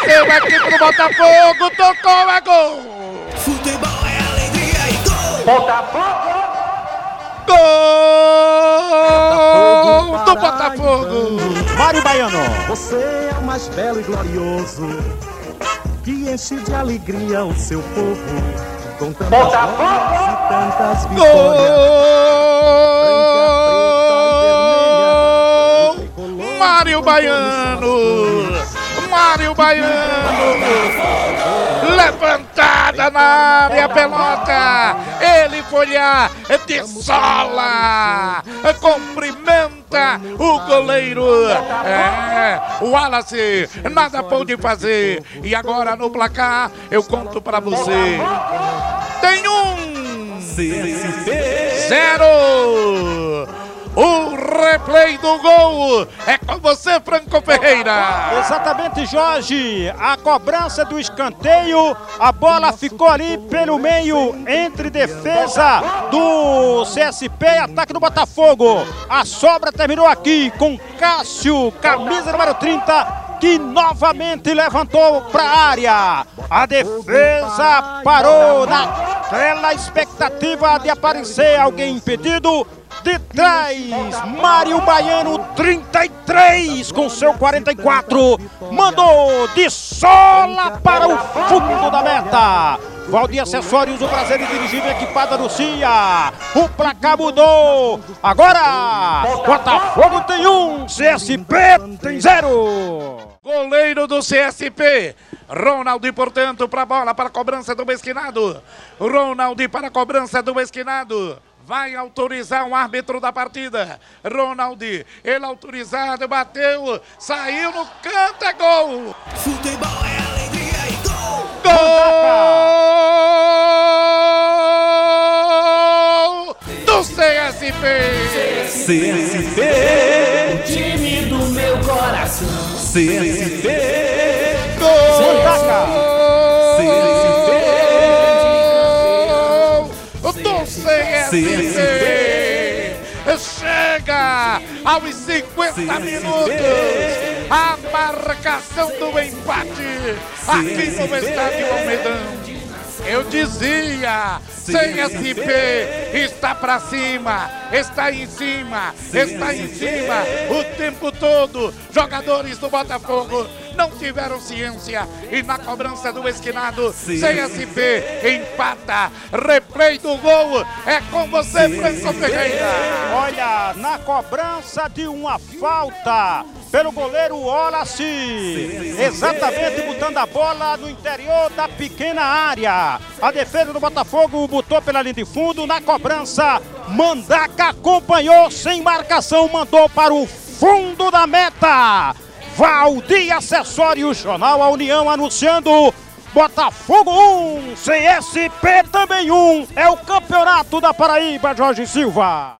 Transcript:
Bateu aqui pro Botafogo, tocou, é gol! Futebol é alegria e gol! Botafogo! Gol do Botafogo! Mário Baiano. Você é o mais belo e glorioso que enche de alegria o seu povo com tantas glórias e tantas Gol! Mário Baiano! Mário Baiano! Levantada na área, pelota! Ele foi lá de sola! Cumprimenta o goleiro! É, o Wallace nada pôde fazer! E agora no placar, eu conto pra você! Tem um! Zero! O replay do gol é com você, Franco Ferreira. Exatamente, Jorge. A cobrança do escanteio, a bola ficou ali pelo meio entre defesa do CSP e ataque do Botafogo. A sobra terminou aqui com Cássio, camisa número 30, que novamente levantou para a área. A defesa parou naquela expectativa de aparecer alguém impedido. De trás, Mário Baiano, 33 com seu 44. Mandou de sola para o fundo da meta. Valdir Acessórios, o prazer dirigível equipada no CIA. O placar mudou. Agora, Botafogo tem um, CSP tem zero. Goleiro do CSP. Ronaldo, portanto, para a bola, para a cobrança do esquinado. Ronaldo para a cobrança do esquinado. Vai autorizar o árbitro da partida. Ronaldo, ele autorizado, bateu, saiu no canto, é gol! Futebol é alegria e gol! Gol do CSP! CSP, O time do meu coração. CSP, CSP! Chega aos 50 minutos a marcação do empate aqui no estádio Almedão. Eu dizia, CSP está para cima, está em cima, está em cima o tempo todo. Jogadores do Botafogo não tiveram ciência e na cobrança do esquinado, CSP empata. Replay do gol é com você, Franco Ferreira. Olha, na cobrança de uma falta pelo goleiro Wallace. Exatamente botando a bola no interior da pequena área. A defesa do Botafogo botou pela linha de fundo. Na cobrança, Mandaca acompanhou sem marcação, mandou para o fundo da meta. Valdir Acessórios, Jornal A União anunciando Botafogo 1, CSP também 1. É o campeonato da Paraíba, Jorge Silva.